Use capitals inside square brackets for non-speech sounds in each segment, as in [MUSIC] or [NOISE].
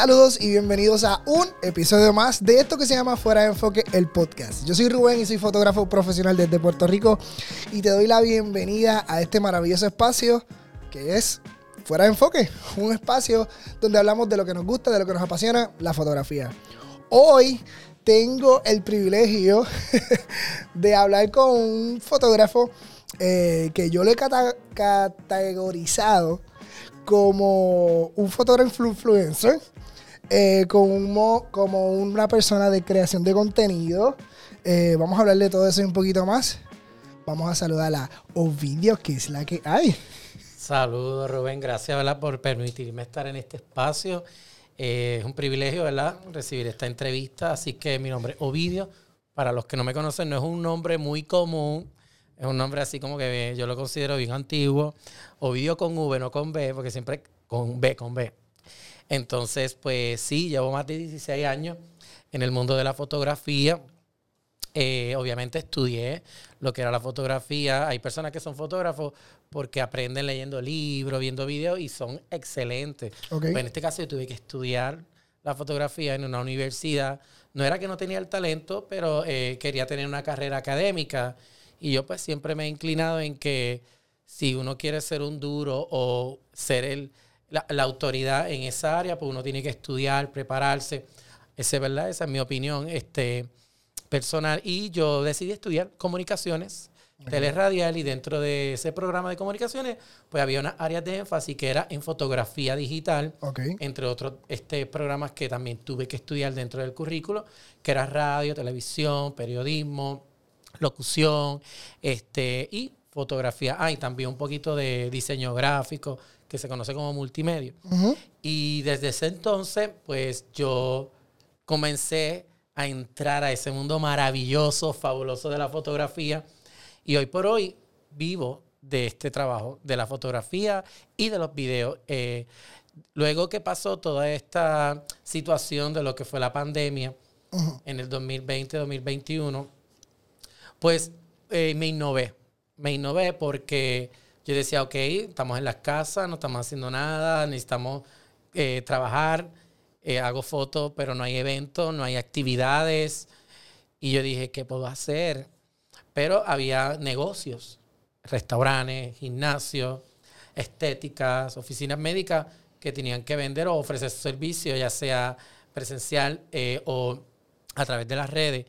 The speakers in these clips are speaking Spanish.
Saludos y bienvenidos a un episodio más de esto que se llama Fuera de Enfoque, el podcast. Yo soy Rubén y soy fotógrafo profesional desde Puerto Rico y te doy la bienvenida a este maravilloso espacio que es Fuera de Enfoque, un espacio donde hablamos de lo que nos gusta, de lo que nos apasiona, la fotografía. Hoy tengo el privilegio [LAUGHS] de hablar con un fotógrafo eh, que yo lo he categorizado como un fotógrafo influencer, eh, como, como una persona de creación de contenido. Eh, vamos a hablar de todo eso un poquito más. Vamos a saludar a Ovidio, que es la que hay. Saludos, Rubén. Gracias ¿verdad? por permitirme estar en este espacio. Eh, es un privilegio ¿verdad? recibir esta entrevista. Así que mi nombre es Ovidio. Para los que no me conocen, no es un nombre muy común. Es un nombre así como que yo lo considero bien antiguo. Ovidio con V, no con B, porque siempre con B, con B. Entonces, pues sí, llevo más de 16 años en el mundo de la fotografía. Eh, obviamente estudié lo que era la fotografía. Hay personas que son fotógrafos porque aprenden leyendo libros, viendo videos y son excelentes. Pues en este caso yo tuve que estudiar la fotografía en una universidad. No era que no tenía el talento, pero eh, quería tener una carrera académica y yo pues siempre me he inclinado en que si uno quiere ser un duro o ser el, la, autoridad en esa área, pues uno tiene que estudiar, prepararse. Ese, ¿verdad? Esa es mi opinión este, personal. Y yo decidí estudiar comunicaciones, teleradial, y dentro de ese programa de comunicaciones, pues había unas áreas de énfasis que era en fotografía digital, entre otros este, programas que también tuve que estudiar dentro del currículo, que era radio, televisión, periodismo, locución, este, y fotografía. Ah, y también un poquito de diseño gráfico, que se conoce como multimedia. Y desde ese entonces, pues yo comencé a entrar a ese mundo maravilloso, fabuloso de la fotografía. Y hoy por hoy vivo de este trabajo, de la fotografía y de los videos. Eh, luego que pasó toda esta situación de lo que fue la pandemia en el 2020-2021, pues eh, me innové. Me innové porque yo decía, ok, estamos en las casas, no estamos haciendo nada, necesitamos eh, trabajar, eh, hago fotos, pero no hay eventos, no hay actividades. Y yo dije, ¿qué puedo hacer? Pero había negocios, restaurantes, gimnasios, estéticas, oficinas médicas que tenían que vender o ofrecer su servicio, ya sea presencial o a través de las redes,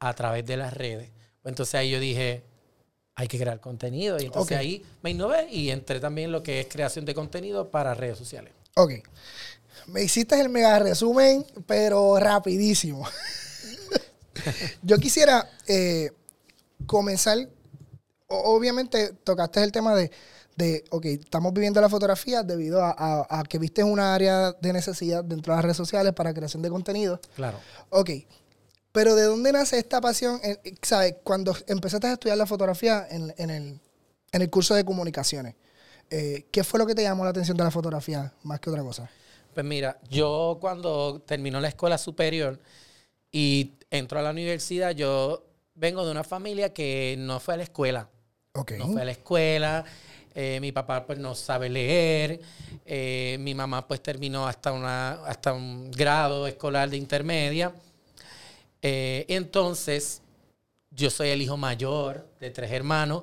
a través de las redes. Entonces ahí yo dije, hay que crear contenido. Y entonces ahí me innové y entré también en lo que es creación de contenido para redes sociales. Ok. Me hiciste el mega resumen, pero rapidísimo. [LAUGHS] yo quisiera eh, comenzar, obviamente tocaste el tema de, de, ok, estamos viviendo la fotografía debido a, a, que viste una área de necesidad dentro de las redes sociales para creación de contenido. Claro. Ok, pero ¿de dónde nace esta pasión? ¿Sabes? Cuando empezaste a estudiar la fotografía en, el, curso de comunicaciones, eh, ¿qué fue lo que te llamó la atención de la fotografía más que otra cosa? Pues mira, yo cuando terminó la escuela superior y entró a la universidad, yo vengo de una familia que no fue a la escuela. Okay. No fue a la escuela. Eh, mi papá pues no sabe leer. Eh, mi mamá pues terminó hasta, una, hasta un grado escolar de intermedia. Eh, entonces, yo soy el hijo mayor de tres hermanos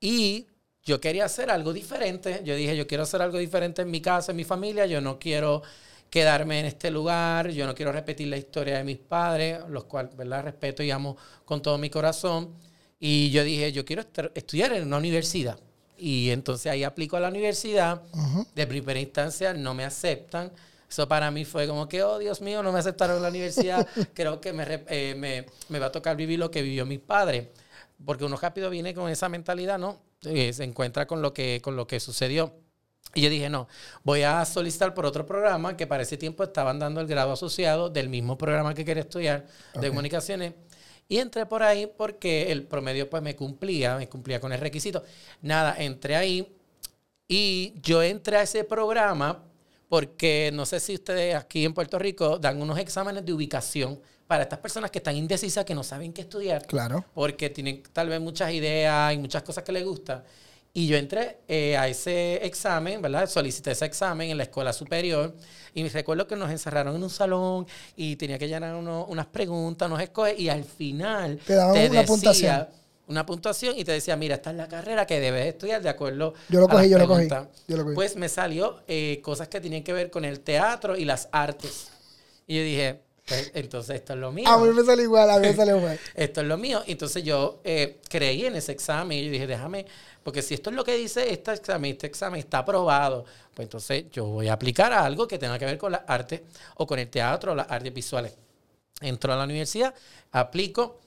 y yo quería hacer algo diferente. Yo dije, yo quiero hacer algo diferente en mi casa, en mi familia. Yo no quiero quedarme en este lugar. Yo no quiero repetir la historia de mis padres, los cuales, ¿verdad? Respeto y amo con todo mi corazón. Y yo dije, yo quiero estudiar en una universidad. Y entonces ahí aplico a la universidad. De primera instancia no me aceptan. Eso para mí fue como que, oh Dios mío, no me aceptaron en la universidad. [LAUGHS] Creo que me, eh, me, me, va a tocar vivir lo que vivió mi padre. Porque uno rápido viene con esa mentalidad, ¿no? Eh, se encuentra con lo, que, con lo que sucedió. Y yo dije, no, voy a solicitar por otro programa que para ese tiempo estaban dando el grado asociado del mismo programa que quería estudiar de comunicaciones. Y entré por ahí porque el promedio pues me cumplía, me cumplía con el requisito. Nada, entré ahí y yo entré a ese programa porque no sé si ustedes aquí en Puerto Rico dan unos exámenes de ubicación para estas personas que están indecisas, que no saben qué estudiar. Claro. Porque tienen tal vez muchas ideas y muchas cosas que les gustan. Y yo entré eh, a ese examen, ¿verdad? Solicité ese examen en la escuela superior y me recuerdo que nos encerraron en un salón y tenía que llenar unas preguntas, unos escoges y al final te daban una decía, puntuación. Una puntuación y te decía, mira, esta es la carrera que debes estudiar de acuerdo yo lo a cogí, las yo lo cogí, preguntas". yo lo cogí. Pues me salió eh, cosas que tenían que ver con el teatro y las artes. Y yo dije, pues, entonces esto es lo mío. A mí me salió igual, a mí me salió igual. [LAUGHS] esto es lo mío. Entonces yo eh, creí en ese examen y yo dije, déjame, porque si esto es lo que dice este examen, este examen está aprobado, pues entonces yo voy a aplicar a algo que tenga que ver con las artes o con el teatro o las artes visuales. Entro a la universidad, aplico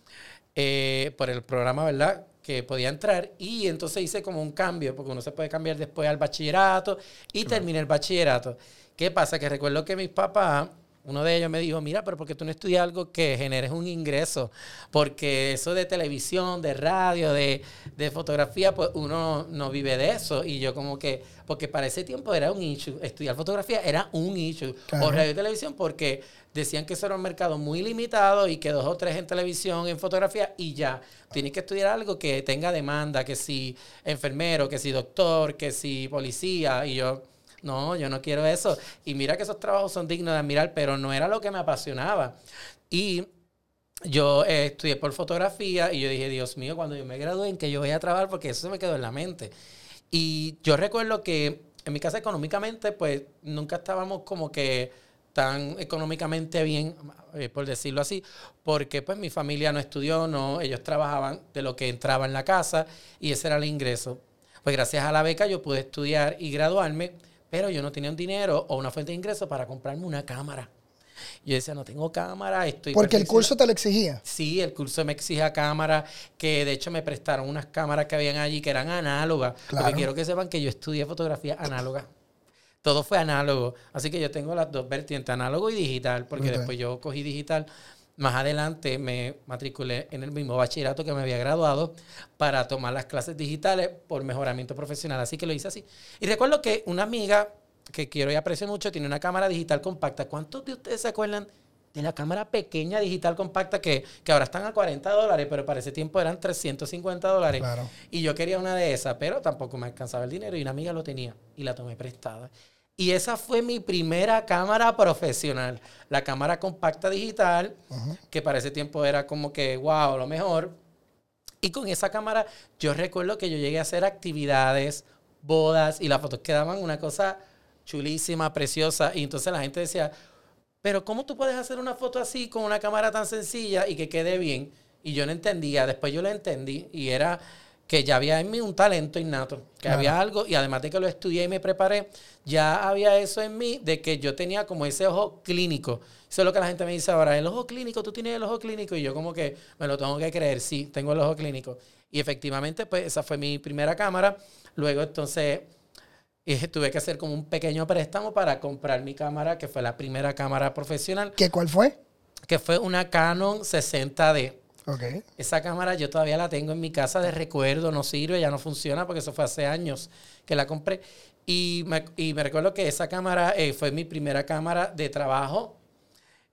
eh, por el programa, ¿verdad? Que podía entrar y entonces hice como un cambio, porque uno se puede cambiar después al bachillerato y terminé el bachillerato. ¿Qué pasa? Que recuerdo que mis papás uno de ellos me dijo, mira, pero ¿por qué tú no estudias algo que generes un ingreso? Porque eso de televisión, de radio, de, de, fotografía, pues uno no vive de eso. Y yo como que, porque para ese tiempo era un issue. Estudiar fotografía era un issue. Claro. O radio y televisión porque decían que eso era un mercado muy limitado y que dos o tres en televisión, en fotografía y ya. Tienes que estudiar algo que tenga demanda, que si enfermero, que si doctor, que si policía. Y yo no, yo no quiero eso. Y mira que esos trabajos son dignos de admirar, pero no era lo que me apasionaba. Y yo eh, estudié por fotografía y yo dije, Dios mío, cuando yo me gradué, ¿en qué yo voy a trabajar? Porque eso se me quedó en la mente. Y yo recuerdo que en mi casa económicamente, pues nunca estábamos como que tan económicamente bien, eh, por decirlo así, porque pues mi familia no estudió, no, ellos trabajaban de lo que entraba en la casa y ese era el ingreso. Pues gracias a la beca yo pude estudiar y graduarme pero yo no tenía un dinero o una fuente de ingreso para comprarme una cámara. Yo decía, no tengo cámara, estoy... Porque el curso te lo exigía. Sí, el curso me exigía cámara, que de hecho me prestaron unas cámaras que habían allí que eran análogas. Claro. Porque quiero que sepan que yo estudié fotografía análoga. Todo fue análogo. Así que yo tengo las dos vertientes, análogo y digital, porque después yo cogí digital. Más adelante me matriculé en el mismo bachillerato que me había graduado para tomar las clases digitales por mejoramiento profesional. Así que lo hice así. Y recuerdo que una amiga que quiero y aprecio mucho tiene una cámara digital compacta. ¿Cuántos de ustedes se acuerdan de la cámara pequeña digital compacta que, que ahora están a 40 dólares, pero para ese tiempo eran 350 dólares? Claro. Y yo quería una de esas, pero tampoco me alcanzaba el dinero y una amiga lo tenía y la tomé prestada. Y esa fue mi primera cámara profesional, la cámara compacta digital, que para ese tiempo era como que, wow, lo mejor. Y con esa cámara yo recuerdo que yo llegué a hacer actividades, bodas y las fotos quedaban una cosa chulísima, preciosa. Y entonces la gente decía, pero ¿cómo tú puedes hacer una foto así con una cámara tan sencilla y que quede bien? Y yo no entendía, después yo lo entendí y era que ya había en mí un talento innato, que Claro. había algo, y además de que lo estudié y me preparé, ya había eso en mí de que yo tenía como ese ojo clínico. Eso es lo que la gente me dice ahora, el ojo clínico, tú tienes el ojo clínico, y yo como que me lo tengo que creer, sí, tengo el ojo clínico. Y efectivamente, pues esa fue mi primera cámara. Luego entonces eh, tuve que hacer como un pequeño préstamo para comprar mi cámara, que fue la primera cámara profesional, ¿Qué, ¿Cuál fue? que fue una Canon 60D. Ok. Esa cámara yo todavía la tengo en mi casa de recuerdo, no sirve, ya no funciona porque eso fue hace años que la compré. Y me, y me recuerdo que esa cámara eh, fue mi primera cámara de trabajo.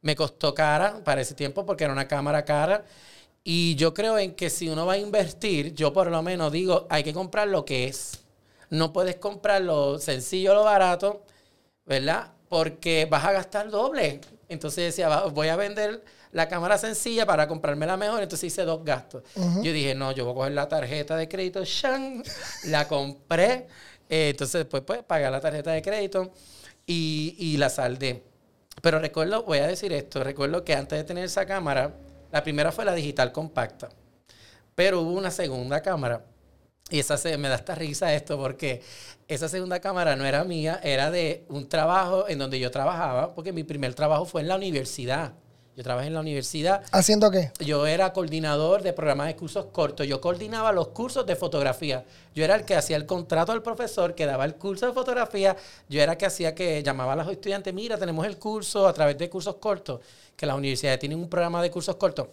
Me costó cara para ese tiempo porque era una cámara cara. Y yo creo en que si uno va a invertir, yo por lo menos digo, hay que comprar lo que es. No puedes comprar lo sencillo, lo barato, ¿verdad? Porque vas a gastar doble. Entonces decía, voy a vender la cámara sencilla para comprarme la mejor. Entonces hice dos gastos. Yo dije, no, yo voy a coger la tarjeta de crédito, ¡shan! la compré. Eh, entonces después pues pagué la tarjeta de crédito y, y la saldé. Pero recuerdo, voy a decir esto, recuerdo que antes de tener esa cámara, la primera fue la digital compacta. Pero hubo una segunda cámara. Y esa se, me da esta risa esto porque esa segunda cámara no era mía, era de un trabajo en donde yo trabajaba, porque mi primer trabajo fue en la universidad. Yo trabajé en la universidad ¿Haciendo qué? yo era coordinador de programas de cursos cortos. Yo coordinaba los cursos de fotografía. Yo era el que hacía el contrato al profesor, que daba el curso de fotografía. Yo era el que hacía que llamaba a los estudiantes, mira, tenemos el curso a través de cursos cortos, que las universidades tienen un programa de cursos cortos.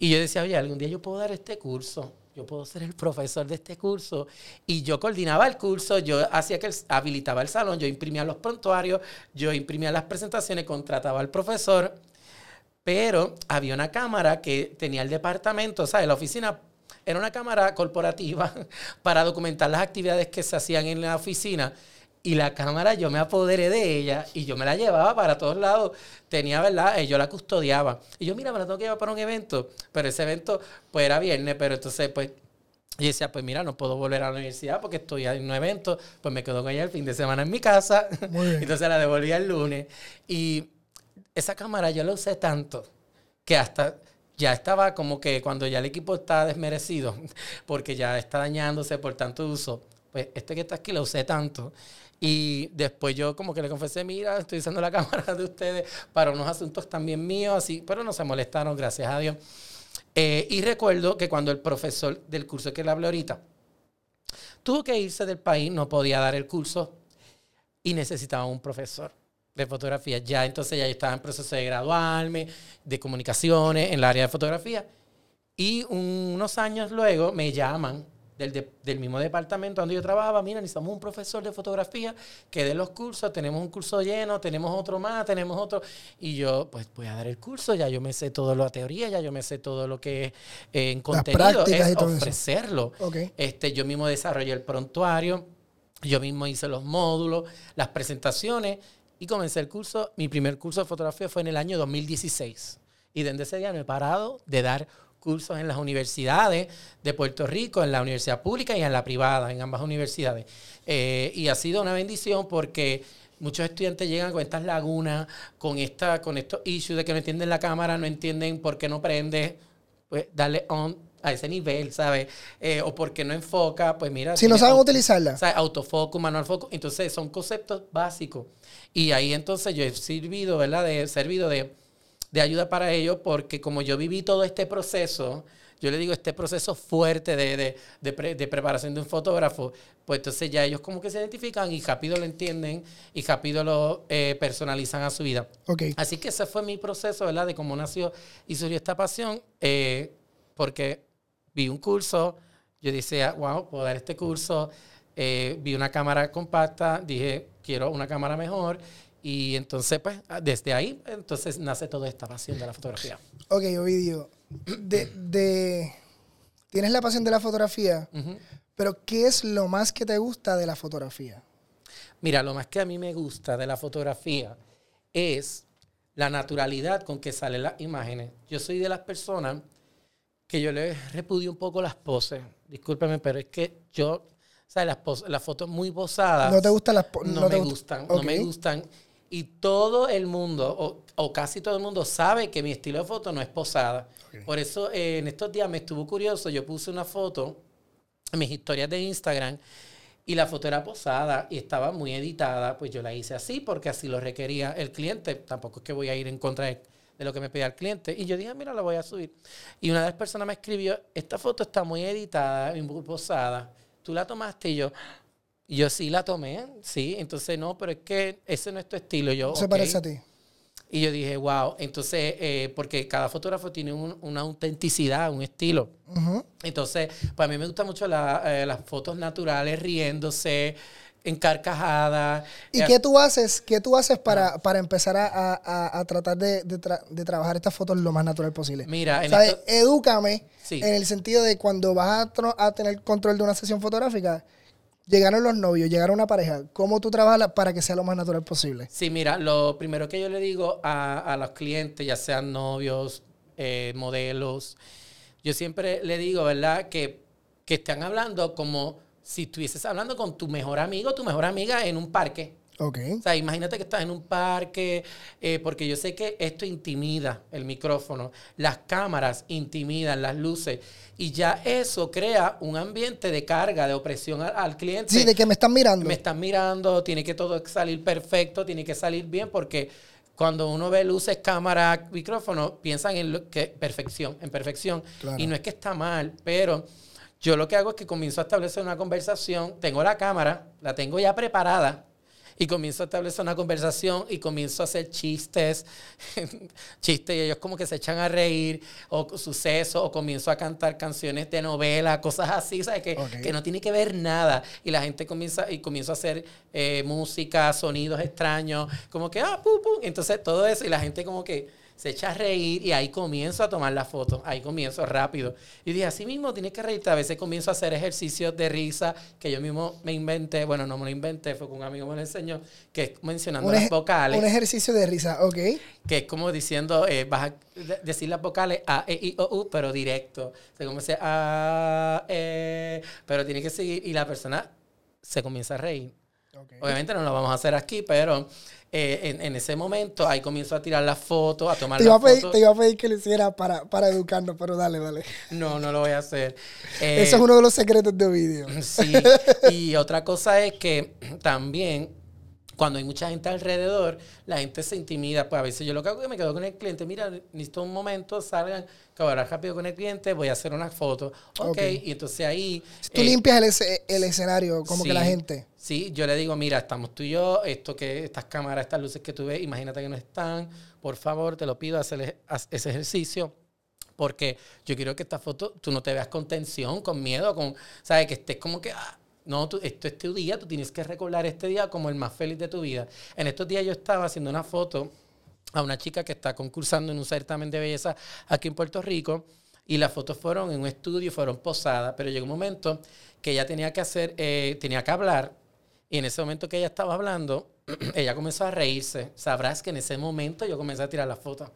Y yo decía, oye, algún día yo puedo dar este curso. Yo puedo ser el profesor de este curso. Y yo coordinaba el curso, yo hacía que el- habilitaba el salón, yo imprimía los prontuarios, yo imprimía las presentaciones, contrataba al profesor. Pero había una cámara que tenía el departamento, ¿sabes? La oficina Era una cámara corporativa [LAUGHS] para documentar las actividades que se hacían en la oficina. Y la cámara yo me apoderé de ella y yo me la llevaba para todos lados. Tenía, ¿verdad? Eh, yo la custodiaba. Y yo, mira, me la tengo que llevar para un evento. Pero ese evento, pues era viernes, pero entonces, pues y decía, pues mira, no puedo volver a la universidad porque estoy en un evento, pues me quedo con ella el fin de semana en mi casa. [LAUGHS] Entonces la devolví el lunes. Y esa cámara yo la usé tanto que hasta ya estaba como que cuando ya el equipo está desmerecido, [LAUGHS] porque ya está dañándose por tanto uso, pues este que está aquí lo usé tanto. Y después yo como que le confesé, mira, estoy usando la [LAUGHS] cámara de ustedes para unos asuntos también míos, así, pero no se molestaron, gracias a Dios. Eh, y recuerdo que cuando el profesor del curso que le hablé ahorita tuvo que irse del país, no podía dar el curso y necesitaba un profesor de fotografía. Ya entonces ya estaba en proceso de graduarme, de comunicaciones en el área de fotografía. Y unos años luego me llaman del, del, mismo departamento donde yo trabajaba, mira, necesitamos un profesor de fotografía que dé los cursos, tenemos un curso lleno, tenemos otro más, tenemos otro. Y yo, pues voy a dar el curso, ya yo me sé todo lo la teoría, ya yo me sé todo lo que eh, en contenido, es ofrecerlo. Este, yo mismo desarrollé el prontuario, yo mismo hice los módulos, las presentaciones y comencé el curso. Mi primer curso de fotografía fue en el año 2016. Y desde ese día me he parado de dar cursos en las universidades de Puerto Rico, en la universidad pública y en la privada, en ambas universidades. Eh, y ha sido una bendición porque muchos estudiantes llegan con estas lagunas, con, esta, con estos issues de que no entienden la cámara, no entienden por qué no prende, pues darle on a ese nivel, ¿sabes? Eh, o porque no enfoca, pues mira. Si no saben utilizarla. ¿sabes? Autofoco, manual foco. Entonces son conceptos básicos. Y ahí entonces yo he servido, ¿verdad? De, servido de de ayuda para ellos porque como yo viví todo este proceso, yo le digo este proceso fuerte de, de, preparación de un fotógrafo, pues entonces ya ellos como que se identifican y rápido lo entienden y rápido lo eh, personalizan a su vida. Okay. Así que ese fue mi proceso, ¿verdad? De cómo nació y surgió esta pasión, eh, porque vi un curso, yo decía, wow, puedo dar este curso, eh, vi una cámara compacta, dije, quiero una cámara mejor y entonces, pues, ah, desde ahí, entonces nace toda esta pasión de la fotografía. Ok, Ovidio, de, de, tienes la pasión de la fotografía, pero ¿qué es lo más que te gusta de la fotografía? Mira, lo más que a mí me gusta de la fotografía es la naturalidad con que salen las imágenes. Yo soy de las personas que yo le repudio un poco las poses. Discúlpeme, pero es que yo, ¿sabes? Las, las fotos muy posadas. ¿No te gustan las poses? No, me gustan, no me gustan. Y todo el mundo, o, casi todo el mundo, sabe que mi estilo de foto no es posada. Por eso eh, en estos días me estuvo curioso. Yo puse una foto en mis historias de Instagram y la foto era posada y estaba muy editada. Pues yo la hice así porque así lo requería el cliente. Tampoco es que voy a ir en contra de, lo que me pedía el cliente. Y yo dije, ah, mira, la voy a subir. Y una de las personas me escribió, esta foto está muy editada, muy posada. Tú la tomaste y yo, yo sí la tomé, sí. Entonces, no, pero es que ese no es tu estilo. Yo, se parece a ti. Y yo dije, wow. Entonces, eh, porque cada fotógrafo tiene una autenticidad, un estilo. Entonces, pues a mí me gustan mucho eh, las fotos naturales, riéndose, encarcajadas. ¿Y qué tú haces? ¿Qué tú haces para, para empezar a, tratar de, trabajar estas fotos lo más natural posible? Mira, en edúcame en el sentido de cuando vas a, a tener control de una sesión fotográfica Llegaron los novios, llegaron una pareja. ¿Cómo tú trabajas para que sea lo más natural posible? Sí, mira, lo primero que yo le digo a, los clientes, ya sean novios, eh, modelos, yo siempre le digo, ¿verdad? Que, que están hablando como si estuvieses hablando con tu mejor amigo, tu mejor amiga en un parque. Ok. O sea, imagínate que estás en un parque, eh, porque yo sé que esto intimida el micrófono, las cámaras intimidan, las luces, y ya eso crea un ambiente de carga, de opresión al, cliente. Sí, de que me están mirando. Me están mirando, tiene que todo salir perfecto, tiene que salir bien, porque cuando uno ve luces, cámara, micrófono, piensan en lo que perfección, en perfección. Y no es que está mal, pero yo lo que hago es que comienzo a establecer una conversación, tengo la cámara, la tengo ya preparada y comienzo a establecer una conversación y comienzo a hacer chistes, [LAUGHS] chistes y ellos como que se echan a reír o sucesos o comienzo a cantar canciones de novela, [LAUGHS] cosas así, ¿sabes? Que, que no tiene que ver nada. Y la gente comienza y comienzo a hacer eh, música, sonidos extraños, como que, ah, pum, pum, entonces todo eso y la gente como que se echa a reír y ahí comienzo a tomar la foto, ahí comienzo rápido. Y dije, así mismo tienes que reírte, a veces comienzo a hacer ejercicios de risa que yo mismo me inventé, bueno, no me lo inventé, fue con un amigo me lo enseñó, que es mencionando las vocales. Un ejercicio de risa, ok. Que es como diciendo, eh, vas a decir las vocales A, E, I, O, U, pero directo. O sea, como A, E, pero tiene que seguir y la persona se comienza a reír. Obviamente no lo vamos a hacer aquí, pero eh, en, ese momento ahí comienzo a tirar las fotos, a tomar te las fotos. Te iba a pedir que lo hiciera para, para educarnos, pero dale, dale. No, no lo voy a hacer. Eh, Eso es uno de los secretos de vídeo. Sí, y otra cosa es que también cuando hay mucha gente alrededor, la gente se intimida. Pues a veces yo lo que hago es que me quedo con el cliente. Mira, necesito un momento, salgan, hablar rápido con el cliente, voy a hacer una foto. Ok, y entonces ahí... Tú eh, limpias el, el, escenario, como que la gente... Sí, yo le digo, mira, estamos tú y yo, esto que, estas cámaras, estas luces que tú ves, imagínate que no están. Por favor, te lo pido, hacer ese ejercicio porque yo quiero que esta foto tú no te veas con tensión, con miedo, con, ¿sabes? Que estés como que, ah, no, esto es tu día, tú tienes que recordar este día como el más feliz de tu vida. En estos días yo estaba haciendo una foto a una chica que está concursando en un certamen de belleza aquí en Puerto Rico y las fotos fueron en un estudio, fueron posadas, pero llegó un momento que ella tenía que hacer, eh, tenía que hablar y en ese momento que ella estaba hablando, ella comenzó a reírse. Sabrás que en ese momento yo comencé a tirar la foto.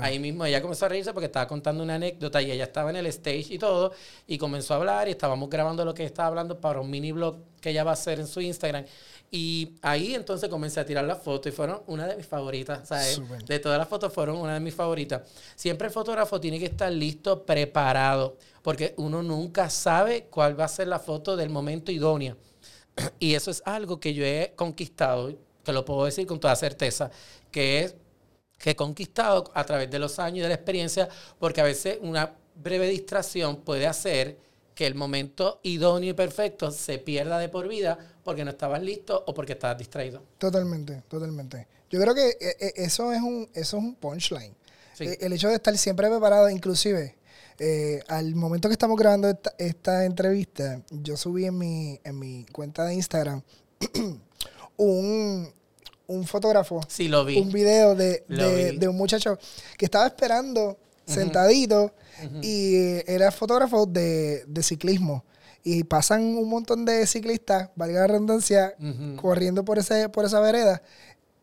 Ahí mismo ella comenzó a reírse porque estaba contando una anécdota y ella estaba en el stage y todo y comenzó a hablar y estábamos grabando lo que estaba hablando para un mini blog que ella va a hacer en su Instagram. Y ahí entonces comencé a tirar las fotos y fueron una de mis favoritas, ¿sabes? De todas las fotos fueron una de mis favoritas. Siempre el fotógrafo tiene que estar listo, preparado, porque uno nunca sabe cuál va a ser la foto del momento idóneo. [CLEARS THROAT] Y eso es algo que yo he conquistado, que lo puedo decir con toda certeza, que es que he conquistado a través de los años y de la experiencia, porque a veces una breve distracción puede hacer que el momento idóneo y perfecto se pierda de por vida porque no estabas listo o porque estabas distraído. Totalmente, totalmente. Yo creo que eh, eh, eso es un, eso es un punchline. Eh, el hecho de estar siempre preparado, inclusive, al momento que estamos grabando esta, entrevista, yo subí en mi, en mi cuenta de Instagram [CLEARS THROAT] un, un fotógrafo. Sí, lo vi. Un video de, un muchacho que estaba esperando sentadito y era fotógrafo de, ciclismo. Y pasan un montón de ciclistas, valga la redundancia, corriendo por, ese, por esa vereda.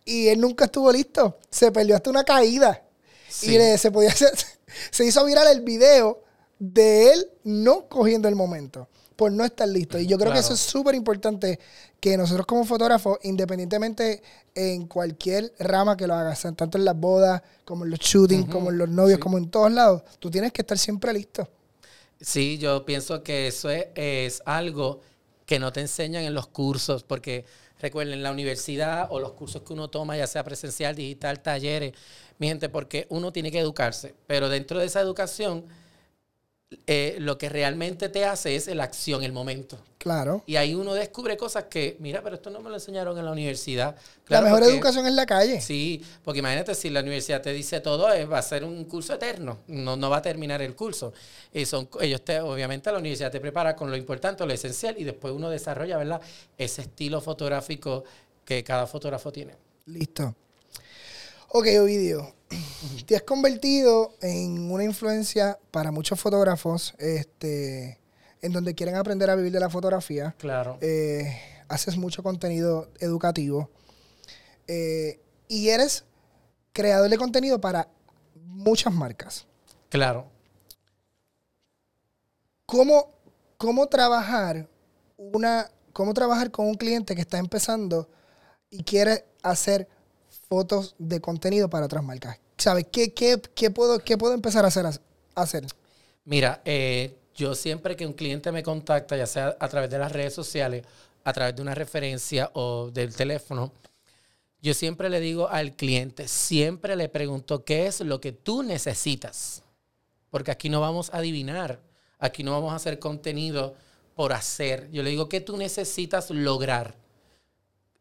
Y él nunca estuvo listo. Se perdió hasta una caída. Y se podía hacer, [LAUGHS] se hizo viral el video de él no cogiendo el momento por no estar listo. Y yo creo que eso es súper importante que nosotros como fotógrafos, independientemente en cualquier rama que lo hagas, tanto en las bodas, como en los shootings, como en los novios, como en todos lados, tú tienes que estar siempre listo. Sí, yo pienso que eso es, algo que no te enseñan en los cursos, porque recuerden, en la universidad o los cursos que uno toma, ya sea presencial, digital, talleres, mi gente, porque uno tiene que educarse, pero dentro de esa educación eh, lo que realmente te hace es la acción, el momento. Claro. Y ahí uno descubre cosas que, mira, pero esto no me lo enseñaron en la universidad. la mejor educación es la calle. Sí, porque imagínate si la universidad te dice todo, es, va a ser un curso eterno, no, no va a terminar el curso. Y son, ellos te, obviamente la universidad te prepara con lo importante, lo esencial, y después uno desarrolla, ¿verdad? Ese estilo fotográfico que cada fotógrafo tiene. Listo. Ok, Ovidio, [CLEARS THROAT] te has convertido en una influencia para muchos fotógrafos este, en donde quieren aprender a vivir de la fotografía. Claro. Eh, haces mucho contenido educativo. Eh, y eres creador de contenido para muchas marcas. Claro. ¿Cómo, cómo trabajar una, cómo trabajar con un cliente que está empezando y quiere hacer fotos de contenido para otras marcas. ¿Sabes qué, qué, puedo, qué puedo empezar a hacer? hacer? Mira, eh, yo siempre que un cliente me contacta, ya sea a través de las redes sociales, a través de una referencia o del teléfono, yo siempre le digo al cliente, siempre le pregunto qué es lo que tú necesitas. Porque aquí no vamos a adivinar, aquí no vamos a hacer contenido por hacer. Yo le digo qué tú necesitas lograr.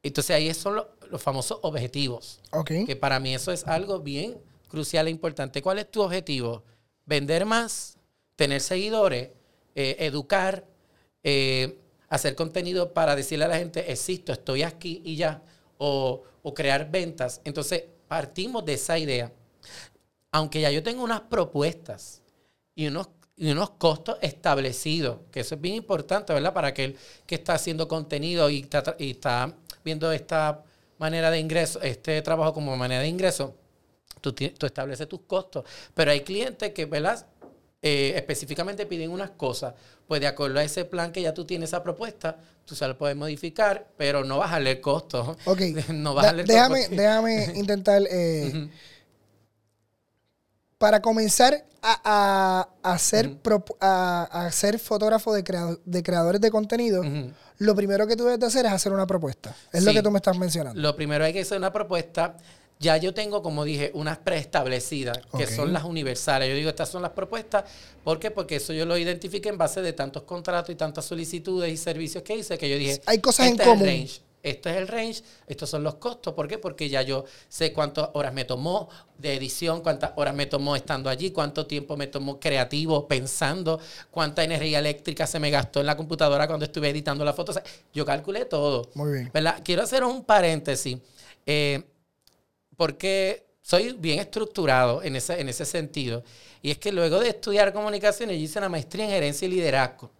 Entonces ahí son los, famosos objetivos. Que para mí eso es algo bien crucial e importante. ¿Cuál es tu objetivo? Vender más, tener seguidores, eh, educar, eh, hacer contenido para decirle a la gente, existo, estoy aquí y ya, o, o crear ventas. Entonces partimos de esa idea. aunque ya yo tengo unas propuestas y unos, y unos costos establecidos, que eso es bien importante, ¿verdad? Para aquel que está haciendo contenido y está, y está viendo esta manera de ingreso, este trabajo como manera de ingreso, tú, tú estableces tus costos. Pero hay clientes que, ¿verdad? Eh, específicamente piden unas cosas, pues de acuerdo a ese plan que ya tú tienes esa propuesta, tú se lo puedes modificar, pero no bajarle el costo. Ok. [LAUGHS] no bajarle el déjame, costo. Déjame [LAUGHS] intentar. Eh, para comenzar a, a, ser, a, ser fotógrafo de, de creadores de contenido, lo primero que tú debes hacer es hacer una propuesta. Es lo que tú me estás mencionando. Lo primero hay que hacer una propuesta ya yo tengo, como dije, unas preestablecidas, que son las universales. Yo digo, estas son las propuestas. ¿Por qué? Porque eso yo lo identifique en base de tantos contratos y tantas solicitudes y servicios que hice, que yo dije, hay cosas este en común. range. Este es el range, estos son los costos. ¿Por qué? Porque ya yo sé cuántas horas me tomó de edición, cuántas horas me tomó estando allí, cuánto tiempo me tomó creativo, pensando, cuánta energía eléctrica se me gastó en la computadora cuando estuve editando la foto. yo calculé todo. Muy bien. ¿verdad? Quiero hacer un paréntesis. Eh, porque soy bien estructurado en ese, en ese sentido. Y es que luego de estudiar comunicaciones, yo hice una maestría en gerencia y liderazgo.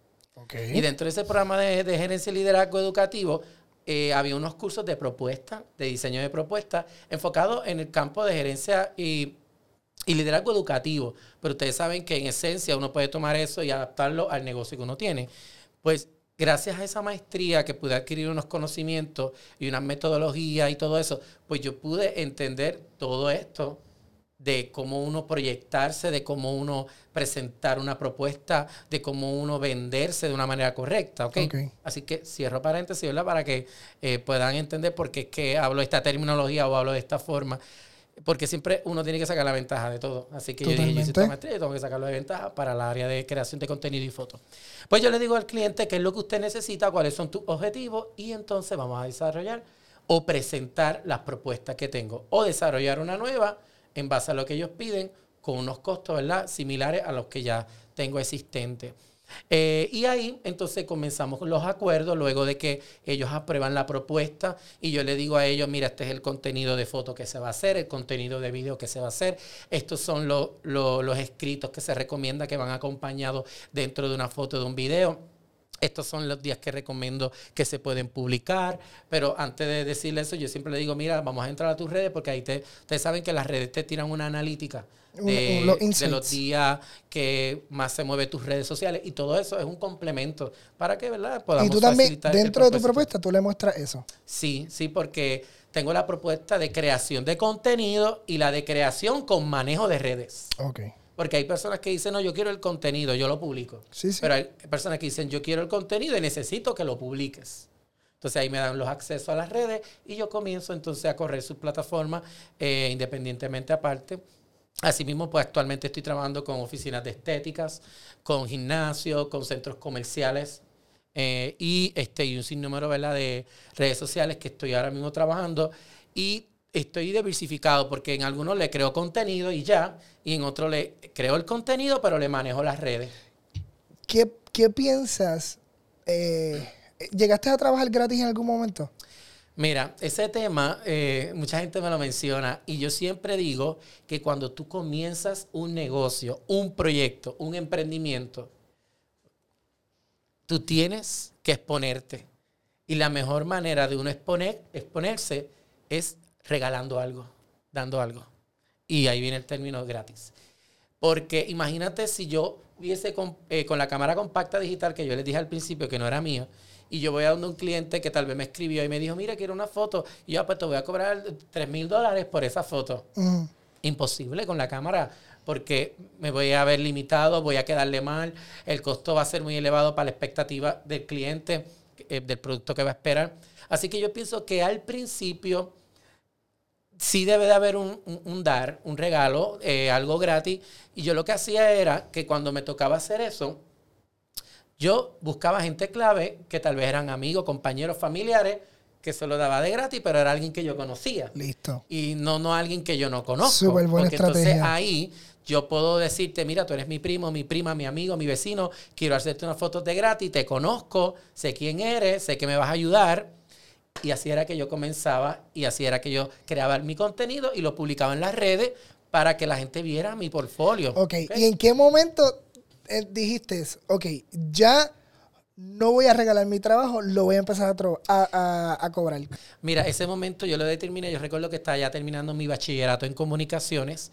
Y dentro de ese programa de, gerencia y liderazgo educativo, eh, había unos cursos de propuesta, de diseño de propuesta, enfocados en el campo de gerencia y, y liderazgo educativo. Pero ustedes saben que en esencia uno puede tomar eso y adaptarlo al negocio que uno tiene. Pues gracias a esa maestría que pude adquirir unos conocimientos y una metodología y todo eso, pues yo pude entender todo esto de cómo uno proyectarse, de cómo uno presentar una propuesta, de cómo uno venderse de una manera correcta, ¿ok? Así que cierro paréntesis, ¿verdad? Para que eh, puedan entender por qué es que hablo esta terminología o hablo de esta forma porque siempre uno tiene que sacar la ventaja de todo. Así que yo dije, yo esta maestría, tengo que sacarlo de ventaja para el área de creación de contenido y fotos. Pues yo le digo al cliente qué es lo que usted necesita, cuáles son tus objetivos y entonces vamos a desarrollar o presentar las propuestas que tengo o desarrollar una nueva en base a lo que ellos piden con unos costos, ¿verdad? Similares a los que ya tengo existentes. Eh, y ahí entonces comenzamos los acuerdos luego de que ellos aprueban la propuesta y yo le digo a ellos, mira, este es el contenido de foto que se va a hacer, el contenido de video que se va a hacer, estos son los escritos que se recomienda que van acompañados dentro de una foto de un video. Estos son los días que recomiendo que se pueden publicar, pero antes de decirle eso, yo siempre le digo, mira, vamos a entrar a tus redes porque ahí te, ustedes saben que las redes te tiran una analítica de, los días que más se mueve tus redes sociales y todo eso es un complemento para que, ¿verdad? Podamos y tú también, dentro de tu propuesta, tú le muestras eso. Sí, sí, porque tengo la propuesta de creación de contenido y la de creación con manejo de redes. Ok. Porque hay personas que dicen, no, yo quiero el contenido, yo lo publico. Sí, sí. Pero hay personas que dicen, yo quiero el contenido y necesito que lo publiques. Entonces ahí me dan los accesos a las redes y yo comienzo entonces a correr sus plataformas eh, independientemente aparte Asimismo, pues actualmente estoy trabajando con oficinas de estéticas, con gimnasios, con centros comerciales eh, y, este, y un sinnúmero ¿verdad? de redes sociales que estoy ahora mismo trabajando. Y estoy diversificado porque en algunos le creo contenido y ya, y en otros le creo el contenido, pero le manejo las redes. ¿Qué, qué piensas? Eh, ¿Llegaste a trabajar gratis en algún momento? Mira, ese tema, eh, mucha gente me lo menciona y yo siempre digo que cuando tú comienzas un negocio, un proyecto, un emprendimiento, tú tienes que exponerte. Y la mejor manera de uno exponer, exponerse es regalando algo, dando algo. Y ahí viene el término gratis. Porque imagínate si yo hubiese con, eh, con la cámara compacta digital que yo les dije al principio que no era mío, y yo voy a donde un cliente que tal vez me escribió y me dijo, mira, quiero una foto, y yo, ah, pues te voy a cobrar 3 mil dólares por esa foto. Imposible con la cámara, porque me voy a ver limitado, voy a quedarle mal, el costo va a ser muy elevado para la expectativa del cliente, eh, del producto que va a esperar. Así que yo pienso que al principio sí debe de haber un, dar, un regalo, eh, algo gratis. Y yo lo que hacía era que cuando me tocaba hacer eso, yo buscaba gente clave que tal vez eran amigos, compañeros, familiares, que se lo daba de gratis, pero era alguien que yo conocía. Listo. Y no, no alguien que yo no conozco. Súper buena porque estrategia. Entonces ahí yo puedo decirte, mira, tú eres mi primo, mi prima, mi amigo, mi vecino, quiero hacerte unas fotos de gratis, te conozco, sé quién eres, sé que me vas a ayudar. Y así era que yo comenzaba y así era que yo creaba mi contenido y lo publicaba en las redes para que la gente viera mi portfolio. Ok, ¿y en qué momento eh, dijiste, ok, ya no voy a regalar mi trabajo, lo voy a empezar a, a- a- cobrar? Mira, ese momento yo lo determiné, yo recuerdo que estaba ya terminando mi bachillerato en comunicaciones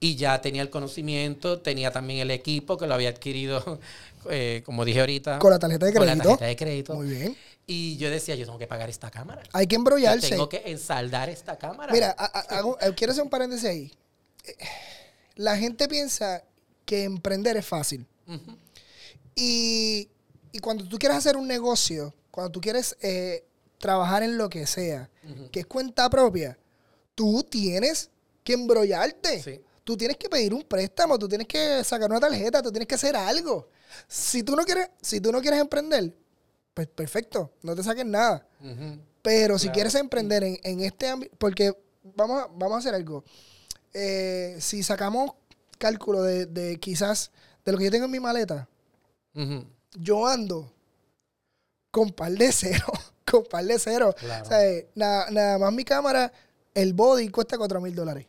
y ya tenía el conocimiento, tenía también el equipo que lo había adquirido, [LAUGHS] eh, como dije ahorita. Con la tarjeta de con la crédito. tarjeta de crédito. Muy bien. Y yo decía, yo tengo que pagar esta cámara. Hay que Yo embrollarse. tengo que ensaldar esta cámara. Mira, a- a- hago- eh, quiero hacer un paréntesis ahí. Eh, La gente piensa que emprender es fácil. Y, y cuando tú quieres hacer un negocio, cuando tú quieres eh, trabajar en lo que sea, que es cuenta propia, tú tienes que embrollarte. Sí. Tú tienes que pedir un préstamo, tú tienes que sacar una tarjeta, tú tienes que hacer algo. Si tú no quieres, si tú no quieres emprender, pues perfecto, no te saques nada. Pero si Claro. quieres emprender en, en este ámbito, porque vamos a, vamos a hacer algo. Eh, si sacamos cálculo de, de quizás de lo que yo tengo en mi maleta, yo ando con par de cero, [LAUGHS] con par de cero. Claro. O sea, eh, nada, nada más mi cámara, el body cuesta 4 mil dólares.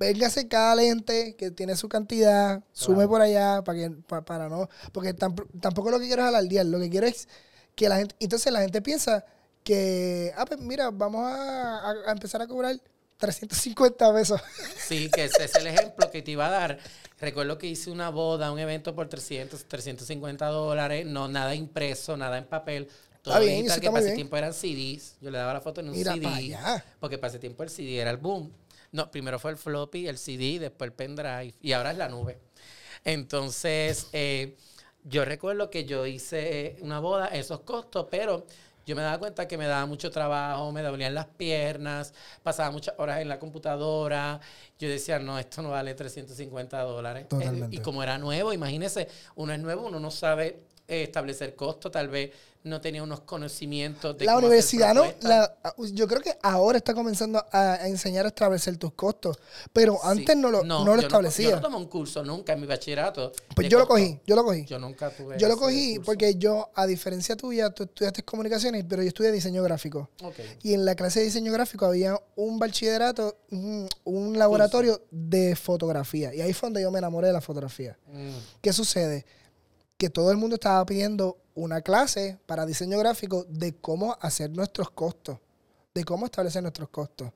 Véngase cada lente que tiene su cantidad, sume Claro. por allá para que pa- para no, porque tamp- tampoco lo que quiero es alardear, lo que quiero es que la gente, entonces la gente piensa que, ah, pues mira, vamos a, empezar a cobrar 350 pesos. [LAUGHS] Sí, que ese es el ejemplo que te iba a dar. Recuerdo que hice una boda, un evento por 300, 350 dólares, no nada impreso, nada en papel. Todo Está bien, digital, eso que está para ese tiempo eran CDs. Yo le daba la foto en un Mira CD. para allá. Porque para ese tiempo el CD era el boom. No, primero fue el floppy, el CD, después el pendrive y ahora es la nube. Entonces, eh, yo recuerdo que yo hice una boda, esos costos, pero yo me daba cuenta que me daba mucho trabajo, me dolían las piernas, pasaba muchas horas en la computadora. Yo decía, no, esto no vale 350 dólares. Totalmente. Y como era nuevo, imagínese, uno es nuevo, uno no sabe eh, establecer costos, tal vez no tenía unos conocimientos de La cómo hacer universidad no, la- yo creo que ahora está comenzando a, a enseñar a establecer tus costos, pero antes Sí. no lo, no lo yo establecía. yo no tomé un curso nunca en mi bachillerato. pues yo lo cogí, yo lo cogí. Yo nunca tuve. Yo lo cogí curso. porque yo, a diferencia tuya, tú estudiaste comunicaciones, pero yo estudié diseño gráfico. Y en la clase de diseño gráfico había un bachillerato, un, un laboratorio de fotografía. Y ahí fue donde yo me enamoré de la fotografía. Mm, ¿Qué sucede? Que todo el mundo estaba pidiendo una clase para diseño gráfico de cómo hacer nuestros costos, de cómo establecer nuestros costos.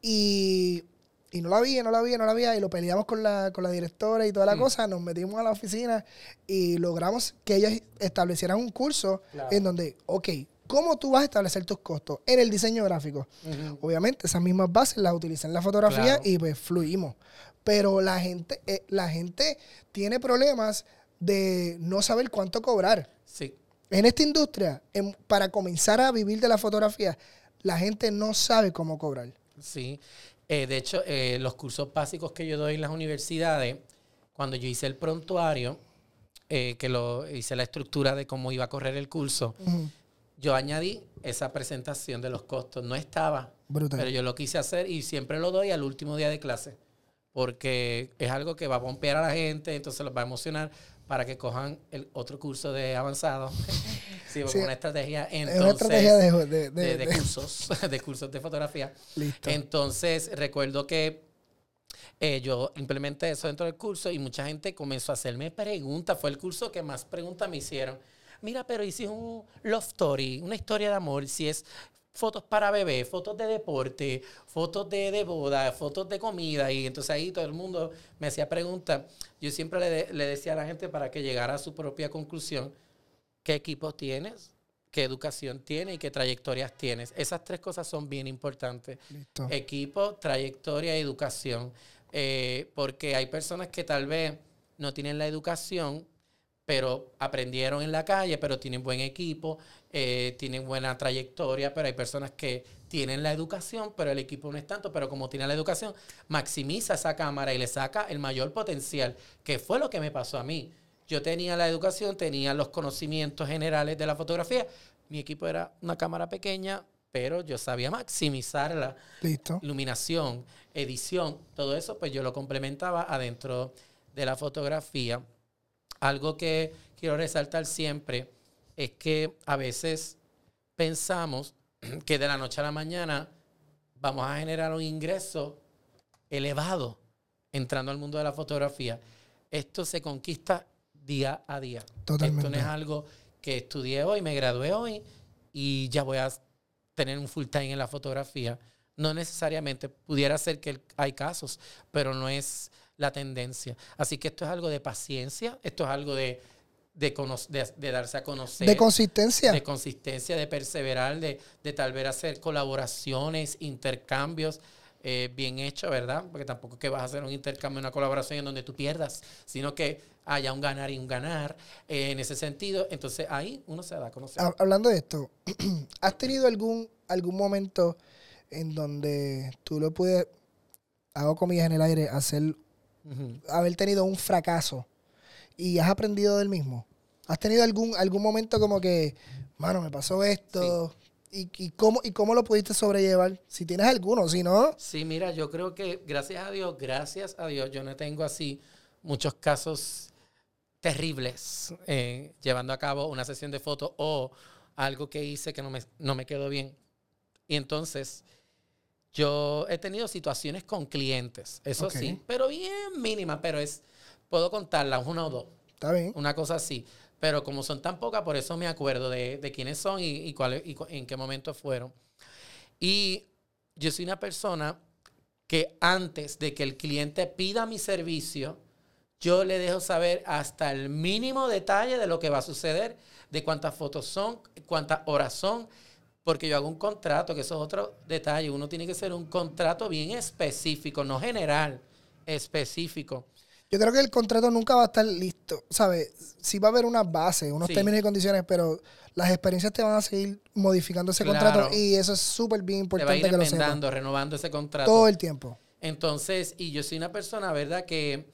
Y, y no la había, no la había, no la había, y lo peleamos con la, con la directora y toda la Mm. cosa, nos metimos a la oficina y logramos que ellos establecieran un curso Claro. en donde, ok, ¿cómo tú vas a establecer tus costos en el diseño gráfico? Obviamente, esas mismas bases las utilizan en la fotografía Claro. y pues fluimos. Pero la gente, eh, la gente tiene problemas de no saber cuánto cobrar. Sí. En esta industria, en- para comenzar a vivir de la fotografía, la gente no sabe cómo cobrar. Sí. Eh, de hecho, eh, los cursos básicos que yo doy en las universidades, cuando yo hice el prontuario, eh, que lo hice la estructura de cómo iba a correr el curso, yo añadí esa presentación de los costos. No estaba, Brutal. pero yo lo quise hacer y siempre lo doy al último día de clase, porque es algo que va a pompear a la gente, entonces los va a emocionar para que cojan el otro curso de avanzado. [LAUGHS] sí, porque Sí. una estrategia. es una Entonces, estrategia de... de- de- de, de de- cursos, [LAUGHS] de cursos de fotografía. Listo. Entonces, recuerdo que eh, yo implementé eso dentro del curso y mucha gente comenzó a hacerme preguntas. Fue el curso que más preguntas me hicieron. Mira, pero hice un love story, una historia de amor, si es fotos para bebé, fotos de deporte, fotos de, de boda, fotos de comida. Y entonces ahí todo el mundo me hacía preguntas. Yo siempre le, de- le decía a la gente para que llegara a su propia conclusión, ¿qué equipos tienes? ¿Qué educación tienes y qué trayectorias tienes? Esas tres cosas son bien importantes Listo. equipo, trayectoria y educación. Eh, porque hay personas que tal vez no tienen la educación, pero aprendieron en la calle, pero tienen buen equipo, eh, tienen buena trayectoria, pero hay personas que tienen la educación, pero el equipo no es tanto, pero como tiene la educación, maximiza esa cámara y le saca el mayor potencial, que fue lo que me pasó a mí. Yo tenía la educación, tenía los conocimientos generales de la fotografía, mi equipo era una cámara pequeña, pero yo sabía maximizarla Listo. iluminación, edición, todo eso, pues yo lo complementaba adentro de la fotografía. Algo que quiero resaltar siempre es que a veces pensamos [CLEARS THROAT] que de la noche a la mañana vamos a generar un ingreso elevado entrando al mundo de la fotografía. Esto se conquista día a día. Totalmente. Esto no es algo que estudié hoy, me gradué hoy y ya voy a tener un full time en la fotografía. No necesariamente, pudiera ser que hay casos, pero no es la tendencia. Así que esto es algo de paciencia, esto es algo de, de, de, darse a conocer. De consistencia. De consistencia, de perseverar, de, de tal vez hacer colaboraciones, intercambios. Eh, bien hecho, ¿verdad? Porque tampoco es que vas a hacer un intercambio, una colaboración en donde tú pierdas, sino que haya un ganar y un ganar eh, en ese sentido. Entonces ahí uno se da a conocer. Hablando de esto, [CLEARS THROAT] ¿has tenido algún, algún momento en donde tú lo puedes, hago comillas en el aire, hacer, haber tenido un fracaso y has aprendido del mismo? ¿Has tenido algún, algún momento como que, mano, me pasó esto? y, cómo, ¿Y cómo lo pudiste sobrellevar? Si tienes alguno, si no. Sí, mira, yo creo que gracias a Dios, gracias a Dios, yo no tengo así muchos casos terribles eh, llevando a cabo una sesión de fotos o algo que hice que no me, no me quedó bien. Y entonces, yo he tenido situaciones con clientes, eso sí, pero bien mínima, pero es, puedo contarlas, una o dos. Está bien. Una cosa así. Pero como son tan pocas, por eso me acuerdo de, quiénes son y, y, y en qué momento fueron. Y yo soy una persona que antes de que el cliente pida mi servicio, yo le dejo saber hasta el mínimo detalle de lo que va a suceder, de cuántas fotos son, cuántas horas son, porque yo hago un contrato, que eso es otro detalle. Uno tiene que ser un contrato bien específico, no general, específico. Yo creo que el contrato nunca va a estar listo, ¿sabes? Sí va a haber unas bases, unos términos y condiciones, pero las experiencias te van a seguir modificando ese contrato y eso es súper bien importante te va a ir renovando ese contrato. Todo el tiempo. Entonces, y yo soy una persona, ¿verdad? Que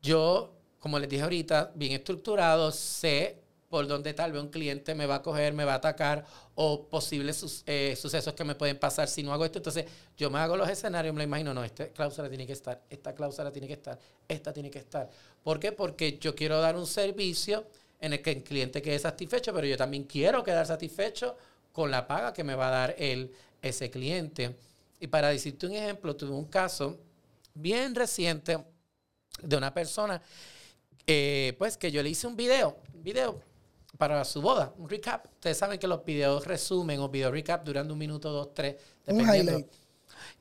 yo, como les dije ahorita, bien estructurado, sé por dónde tal vez un cliente me va a coger, me va a atacar o posibles eh, sucesos que me pueden pasar si no hago esto. Entonces, yo me hago los escenarios, me lo imagino, no, esta cláusula tiene que estar, esta cláusula tiene que estar, esta tiene que estar. ¿Por qué? Porque yo quiero dar un servicio en el que el cliente quede satisfecho, pero yo también quiero quedar satisfecho con la paga que me va a dar el, ese cliente. Y para decirte un ejemplo, tuve un caso bien reciente de una persona, eh, pues que yo le hice un video, video para su boda, un recap. Ustedes saben que los videos resumen o video recap duran un minuto, dos, tres, dependiendo.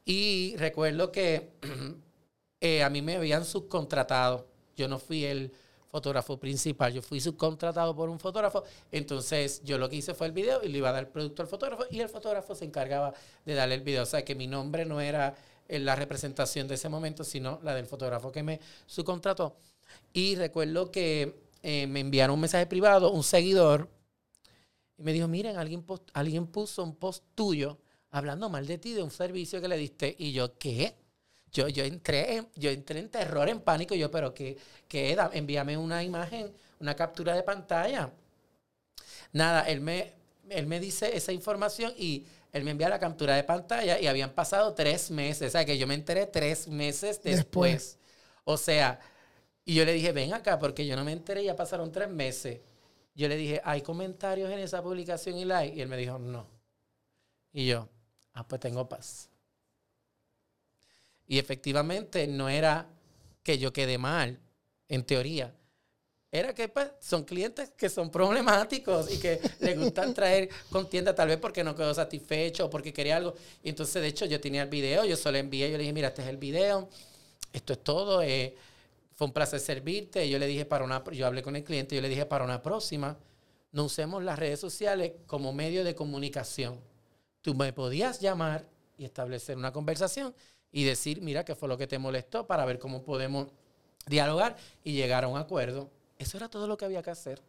Y recuerdo que [CLEARS THROAT] eh, a mí me habían subcontratado. Yo no fui el fotógrafo principal, yo fui subcontratado por un fotógrafo. Entonces yo lo que hice fue el video y le iba a dar el producto al fotógrafo y el fotógrafo se encargaba de darle el video. O sea que mi nombre no era en la representación de ese momento, sino la del fotógrafo que me subcontrató. Y recuerdo que eh, me enviaron un mensaje privado, un seguidor, y me dijo, miren, alguien, alguien puso un post tuyo hablando mal de ti, de un servicio que le diste. Y yo, ¿qué? Yo, yo, entré, en, yo entré en terror, en pánico. Yo, pero ¿qué, qué? Envíame una imagen, una captura de pantalla. Nada, él me, él me dice esa información y él me envía la captura de pantalla y habían pasado tres meses. O sea, que yo me enteré tres meses después. O sea, y yo le dije, ven acá, porque yo no me enteré, ya pasaron tres meses. Yo le dije, ¿hay comentarios en esa publicación y like? Y él me dijo, no. Y yo, ah, pues tengo paz. Y efectivamente no era que yo quede mal, en teoría era que pues, son clientes que son problemáticos y que les gustan [LAUGHS] traer contienda tal vez porque no quedó satisfecho o porque quería algo. Y entonces, de hecho, yo tenía el video, yo solo envié, yo le dije, mira, este es el video, esto es todo, eh, fue un placer servirte. yo le dije para una, yo hablé con el cliente, yo le dije para una próxima, no usemos las redes sociales como medio de comunicación. Tú me podías llamar y establecer una conversación y decir, mira, qué fue lo que te molestó para ver cómo podemos dialogar y llegar a un acuerdo. Eso era todo lo que había que hacer.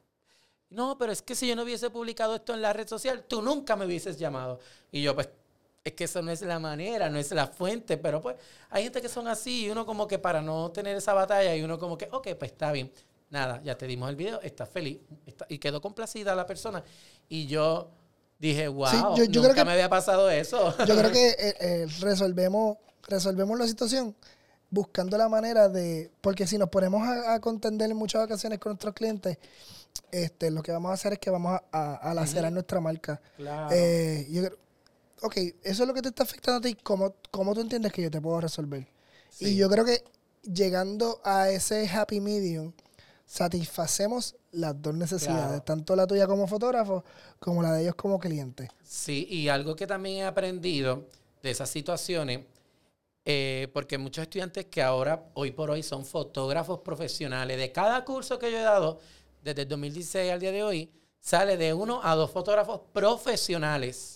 No, pero es que si yo no hubiese publicado esto en la red social, tú nunca me hubieses llamado. Y yo, pues, es que eso no es la manera, no es la fuente, pero pues hay gente que son así y uno como que para no tener esa batalla y uno como que, ok, pues está bien. Nada, ya te dimos el video, estás feliz. y quedó complacida la persona. Y yo dije, wow, nunca me había pasado eso. Yo creo que [LAUGHS] eh, eh, resolvemos, resolvemos la situación buscando la manera de, porque si nos ponemos a, contender en muchas ocasiones con nuestros clientes, este, lo que vamos a hacer es que vamos a, a, lacerar nuestra marca. Claro. Eh, ok, eso es lo que te está afectando a ti, ¿cómo, ¿cómo tú entiendes que yo te puedo resolver? Y yo creo que llegando a ese happy medium, satisfacemos las dos necesidades, tanto la tuya como fotógrafo, como la de ellos como cliente. Sí, y algo que también he aprendido de esas situaciones, eh, porque muchos estudiantes que ahora, hoy por hoy, son fotógrafos profesionales, de cada curso que yo he dado, desde el 2016 al día de hoy, sale de uno a dos fotógrafos profesionales.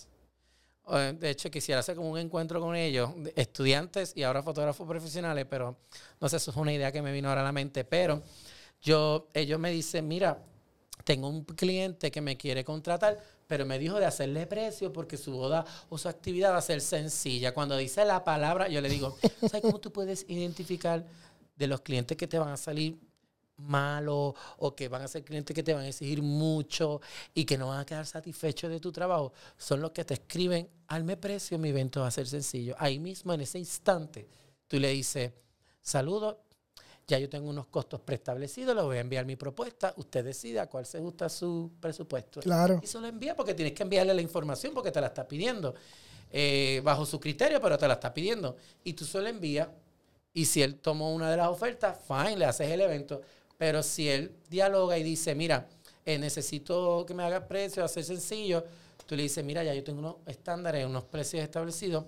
De hecho, quisiera hacer como un encuentro con ellos, estudiantes y ahora fotógrafos profesionales, pero no sé, eso es una idea que me vino ahora a la mente. Pero yo, ellos me dicen, mira, tengo un cliente que me quiere contratar, pero me dijo de hacerle precio porque su boda o su actividad va a ser sencilla. Cuando dice la palabra, yo le digo, [LAUGHS] ¿sabes cómo tú puedes identificar de los clientes que te van a salir malo o que van a ser clientes que te van a exigir mucho y que no van a quedar satisfechos de tu trabajo, son los que te escriben, alme precio, mi evento va a ser sencillo. Ahí mismo, en ese instante, tú le dices, saludos, ya yo tengo unos costos preestablecidos, le voy a enviar mi propuesta, usted decida cuál se gusta su presupuesto. Claro. Y se lo envía porque tienes que enviarle la información porque te la está pidiendo. Eh, bajo su criterio, pero te la está pidiendo. Y tú se lo envías. Y si él tomó una de las ofertas, fine, le haces el evento. Pero si él dialoga y dice, mira, eh, necesito que me hagas precio, hacer sencillo, tú le dices, mira, ya yo tengo unos estándares, unos precios establecidos.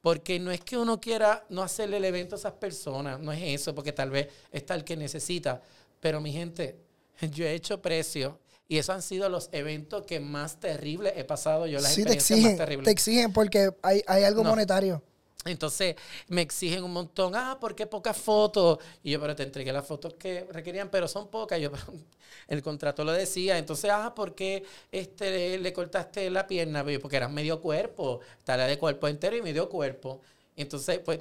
Porque no es que uno quiera no hacerle el evento a esas personas, no es eso, porque tal vez está el que necesita. Pero mi gente, [LAUGHS] yo he hecho precio y esos han sido los eventos que más terribles he pasado yo, las sí, te exigen, Te exigen porque hay, algo monetario. Entonces me exigen un montón, ah, ¿por qué pocas fotos? Y yo, pero te entregué las fotos que requerían, pero son pocas. Yo, [LAUGHS] el contrato lo decía. Entonces, ah, ¿por qué este, le cortaste la pierna? Porque era medio cuerpo, tarea de cuerpo entero y medio cuerpo. Entonces, pues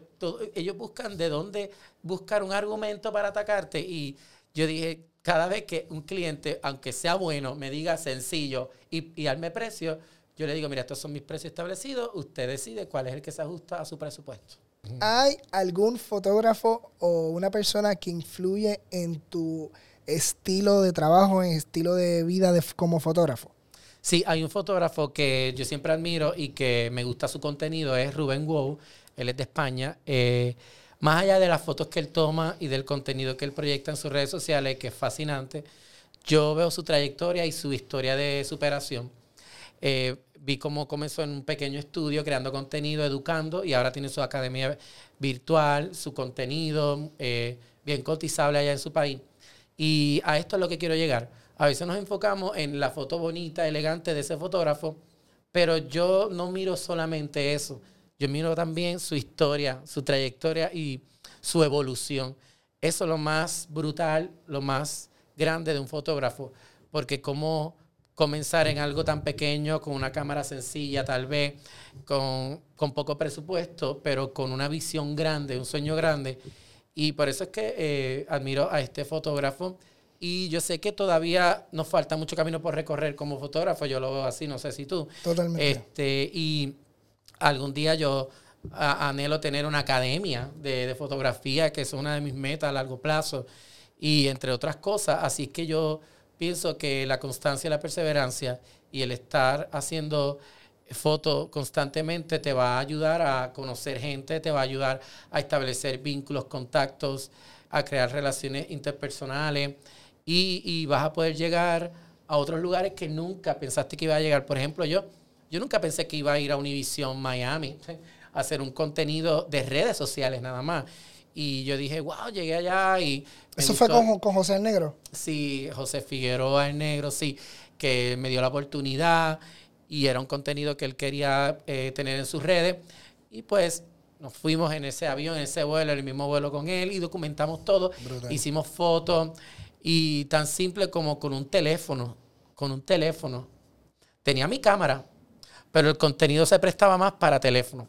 ellos buscan de dónde buscar un argumento para atacarte. Y yo dije, cada vez que un cliente, aunque sea bueno, me diga sencillo y, y darme precio, yo le digo, mira, estos son mis precios establecidos, usted decide cuál es el que se ajusta a su presupuesto. ¿Hay algún fotógrafo o una persona que influye en tu estilo de trabajo, en estilo de vida como fotógrafo? Sí, hay un fotógrafo que yo siempre admiro y que me gusta su contenido, es Rubén Wow, él es de España. Eh, más allá de las fotos que él toma y del contenido que él proyecta en sus redes sociales, que es fascinante, yo veo su trayectoria y su historia de superación. Eh, vi cómo comenzó en un pequeño estudio creando contenido, educando, y ahora tiene su academia virtual, su contenido eh, bien cotizable allá en su país. Y a esto es lo que quiero llegar. A veces nos enfocamos en la foto bonita, elegante de ese fotógrafo, pero yo no miro solamente eso. Yo miro también su historia, su trayectoria y su evolución. Eso es lo más brutal, lo más grande de un fotógrafo, porque como comenzar en algo tan pequeño, con una cámara sencilla tal vez, con, poco presupuesto, pero con una visión grande, un sueño grande. Y por eso es que eh, admiro a este fotógrafo. Y yo sé que todavía nos falta mucho camino por recorrer como fotógrafo, yo lo veo así, no sé si tú. Totalmente. Este, y algún día yo anhelo tener una academia de, de, fotografía, que es una de mis metas a largo plazo, y entre otras cosas. Así que yo pienso que la constancia y la perseverancia y el estar haciendo fotos constantemente te va a ayudar a conocer gente, te va a ayudar a establecer vínculos, contactos, a crear relaciones interpersonales y, vas a poder llegar a otros lugares que nunca pensaste que iba a llegar. Por ejemplo, yo, yo nunca pensé que iba a ir a Univision Miami [LAUGHS] a hacer un contenido de redes sociales nada más. Y yo dije, wow, llegué allá y... ¿Eso fue con, con, José el Negro? Sí, José Figueroa el Negro, sí, que me dio la oportunidad y era un contenido que él quería eh, tener en sus redes. Y pues nos fuimos en ese avión, en ese vuelo, en el mismo vuelo con él y documentamos todo. Hicimos fotos y tan simple como con un teléfono, con un teléfono. Tenía mi cámara, pero el contenido se prestaba más para teléfono.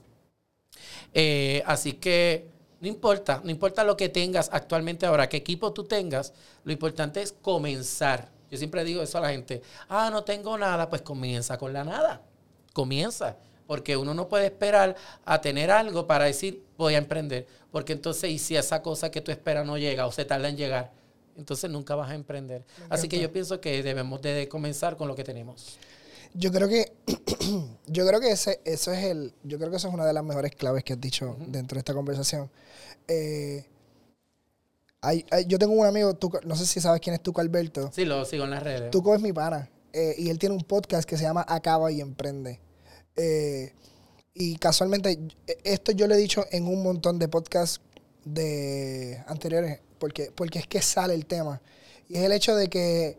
Eh, así que no importa, no importa lo que tengas actualmente ahora, qué equipo tú tengas, lo importante es comenzar. Yo siempre digo eso a la gente, ah, no tengo nada, pues comienza con la nada, comienza, porque uno no puede esperar a tener algo para decir, voy a emprender, porque entonces, y si esa cosa que tú esperas no llega o se tarda en llegar, entonces nunca vas a emprender. Así que yo pienso que debemos de comenzar con lo que tenemos. Yo creo que, [CLEARS THROAT] yo creo que ese, eso es el, yo creo que eso es una de las mejores claves que has dicho dentro de esta conversación. Eh, hay, hay- yo tengo un amigo, Tuco- no sé si sabes quién es Tuco Alberto. Sí, lo sigo en las redes. Tuco es mi pana. eh, y él tiene un podcast que se llama Acaba y Emprende. Eh, y casualmente, eh, esto yo lo he dicho en un montón de podcasts de anteriores, porque, porque es que sale el tema. Y es el hecho de que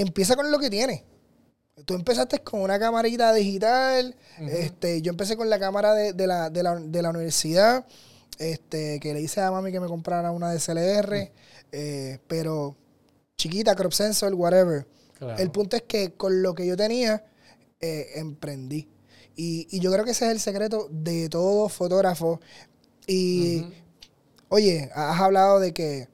empieza con lo que tiene. Tú empezaste con una camarita digital, este, yo empecé con la cámara de, de la, de, la, de la universidad, este, que le hice a mami que me comprara una DSLR, eh, pero chiquita, crop sensor, whatever. Claro. El punto es que con lo que yo tenía, eh, emprendí. Y, y yo creo que ese es el secreto de todo fotógrafo. Y, oye, has hablado de que,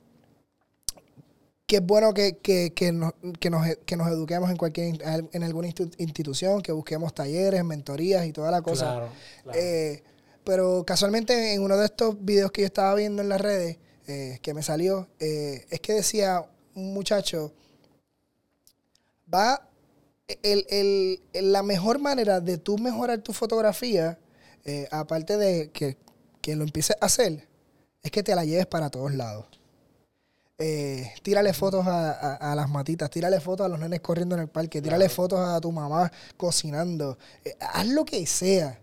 que es bueno que, que, que nos, que, nos, que nos eduquemos en cualquier en alguna institu- institución, que busquemos talleres, mentorías y toda la cosa. Claro, claro. Eh, pero casualmente en uno de estos videos que yo estaba viendo en las redes, eh, que me salió, eh, es que decía un muchacho, va, el, el- el- la mejor manera de tú mejorar tu fotografía, aparte de que, que lo empieces a hacer, es que te la lleves para todos lados. Eh, tírale fotos a, a- a las matitas, tírale fotos a los nenes corriendo en el parque, tírale Claro. fotos a tu mamá cocinando, eh, haz lo que sea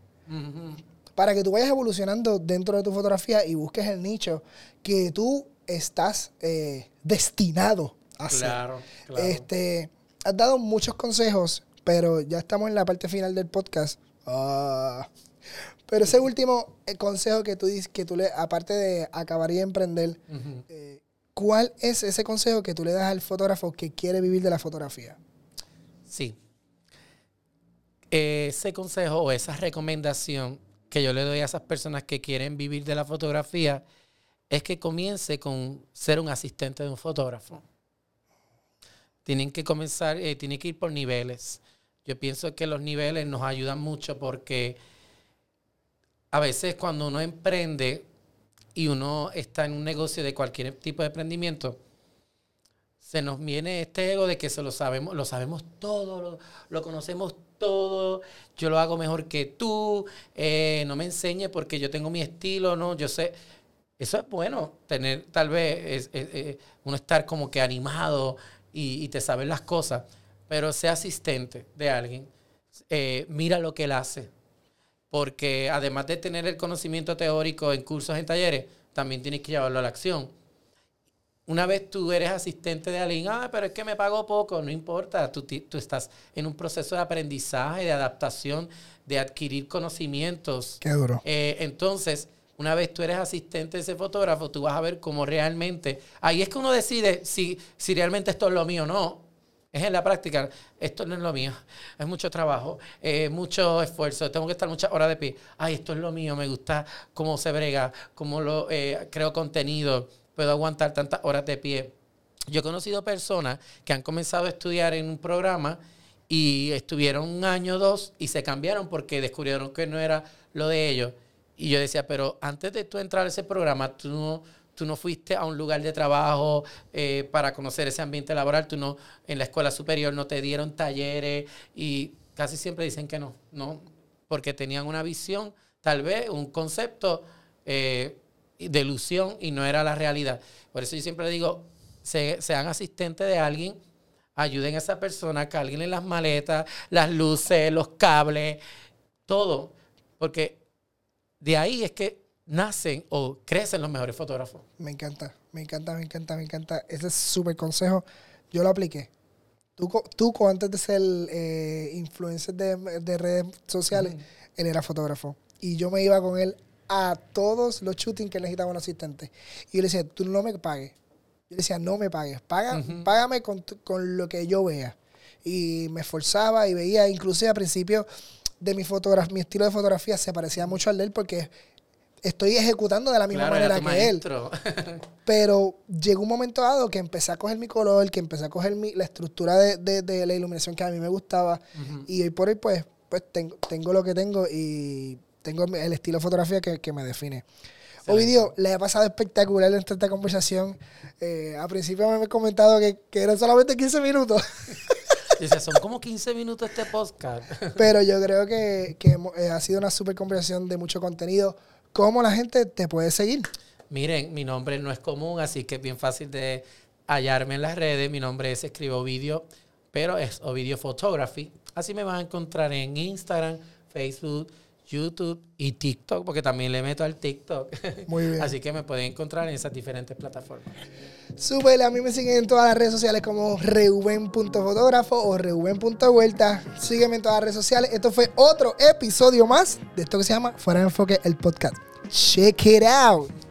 para que tú vayas evolucionando dentro de tu fotografía y busques el nicho que tú estás eh, destinado a hacer. Claro, claro. Este, has dado muchos consejos, pero ya estamos en la parte final del podcast. Ah. pero ese último consejo que tú dices, que tú le, aparte de acabar y emprender, eh, ¿cuál es ese consejo que tú le das al fotógrafo que quiere vivir de la fotografía? Sí. Ese consejo o esa recomendación que yo le doy a esas personas que quieren vivir de la fotografía es que comience con ser un asistente de un fotógrafo. Tienen que comenzar, eh, tienen que ir por niveles. Yo pienso que los niveles nos ayudan mucho porque a veces cuando uno emprende y uno está en un negocio de cualquier tipo de emprendimiento, se nos viene este ego de que se lo sabemos, lo sabemos todo, lo, conocemos todo, yo lo hago mejor que tú, eh, no me enseñe porque yo tengo mi estilo, no, yo sé. Eso es bueno, tener tal vez uno estar como que animado y, te saben las cosas, pero sea asistente de alguien, eh, mira lo que él hace, porque además de tener el conocimiento teórico en cursos, en talleres, también tienes que llevarlo a la acción. Una vez tú eres asistente de alguien, ah, pero es que me pago poco, no importa, tú, tú estás en un proceso de aprendizaje, de adaptación, de adquirir conocimientos. Qué duro. Eh, entonces, una vez tú eres asistente de ese fotógrafo, tú vas a ver cómo realmente, ahí es que uno decide si, si realmente esto es lo mío o no. Es en la práctica, esto no es lo mío, es mucho trabajo, eh, mucho esfuerzo, tengo que estar muchas horas de pie. Ay, esto es lo mío, me gusta cómo se brega, cómo lo eh, creo contenido, puedo aguantar tantas horas de pie. Yo he conocido personas que han comenzado a estudiar en un programa y estuvieron un año o dos y se cambiaron porque descubrieron que no era lo de ellos. Y yo decía, pero antes de tú entrar a ese programa, tú no, tú no fuiste a un lugar de trabajo eh, para conocer ese ambiente laboral, tú no, en la escuela superior no te dieron talleres y casi siempre dicen que no, no, porque tenían una visión, tal vez un concepto eh, de ilusión y no era la realidad. Por eso yo siempre digo, se- sean asistentes de alguien, ayuden a esa persona, carguen las maletas, las luces, los cables, todo, porque de ahí es que nacen o crecen los mejores fotógrafos. Me encanta, me encanta, me encanta, me encanta. Ese es súper consejo. Yo lo apliqué. Tuco, Tuco antes de ser eh, influencer de, de redes sociales, él era fotógrafo. Y yo me iba con él a todos los shootings que necesitaba un asistente. Y yo le decía, tú no me pagues. Yo le decía, no me pagues. Paga. Págame con, tu- con lo que yo vea. Y me esforzaba y veía, inclusive al principio de mi fotografía, mi estilo de fotografía se parecía mucho al de él porque estoy ejecutando de la misma Claro, manera que él. [LAUGHS] Pero llegó un momento dado que empecé a coger mi color, que empecé a coger mi, la estructura de, de- de la iluminación que a mí me gustaba. Y hoy por hoy, pues, pues tengo, tengo lo que tengo y tengo el estilo de fotografía que, que me define. Ovidio, le ha pasado espectacular esta conversación. Eh, al principio me he comentado que, que eran solamente 15 minutos. [LAUGHS] Dice, son como 15 minutos este podcast. Pero yo creo que, que eh, ha sido una super conversación de mucho contenido. ¿Cómo la gente te puede seguir? Miren, mi nombre no es común, así que es bien fácil de hallarme en las redes. Mi nombre es Escribo Ovidio, pero es Ovidio Photography. Así me van a encontrar en Instagram, Facebook, YouTube y TikTok, porque también le meto al TikTok. [LAUGHS] Muy bien. Así que me pueden encontrar en esas diferentes plataformas. Súper, a mí me siguen en todas las redes sociales como reuben.fotógrafo o reuben.vuelta. Sígueme en todas las redes sociales. Esto fue otro episodio más de esto que se llama Fuera de Enfoque, el podcast. Check it out.